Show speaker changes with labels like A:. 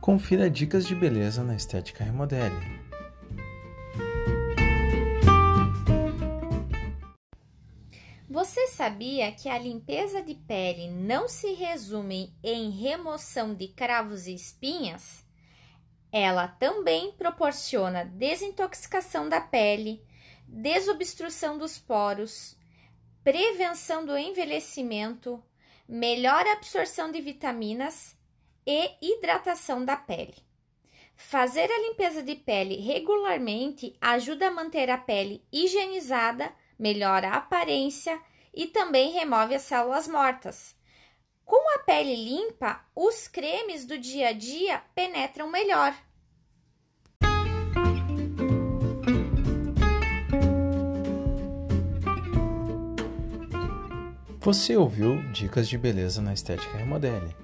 A: Confira dicas de beleza na Estética Remodele.
B: Você sabia que a limpeza de pele não se resume em remoção de cravos e espinhas? Ela também proporciona desintoxicação da pele, desobstrução dos poros, prevenção do envelhecimento, melhor absorção de vitaminas e hidratação da pele. Fazer a limpeza de pele regularmente ajuda a manter a pele higienizada, melhora a aparência e também remove as células mortas. Com a pele limpa, os cremes do dia a dia penetram melhor.
A: Você ouviu Dicas de Beleza na Estética Remodele.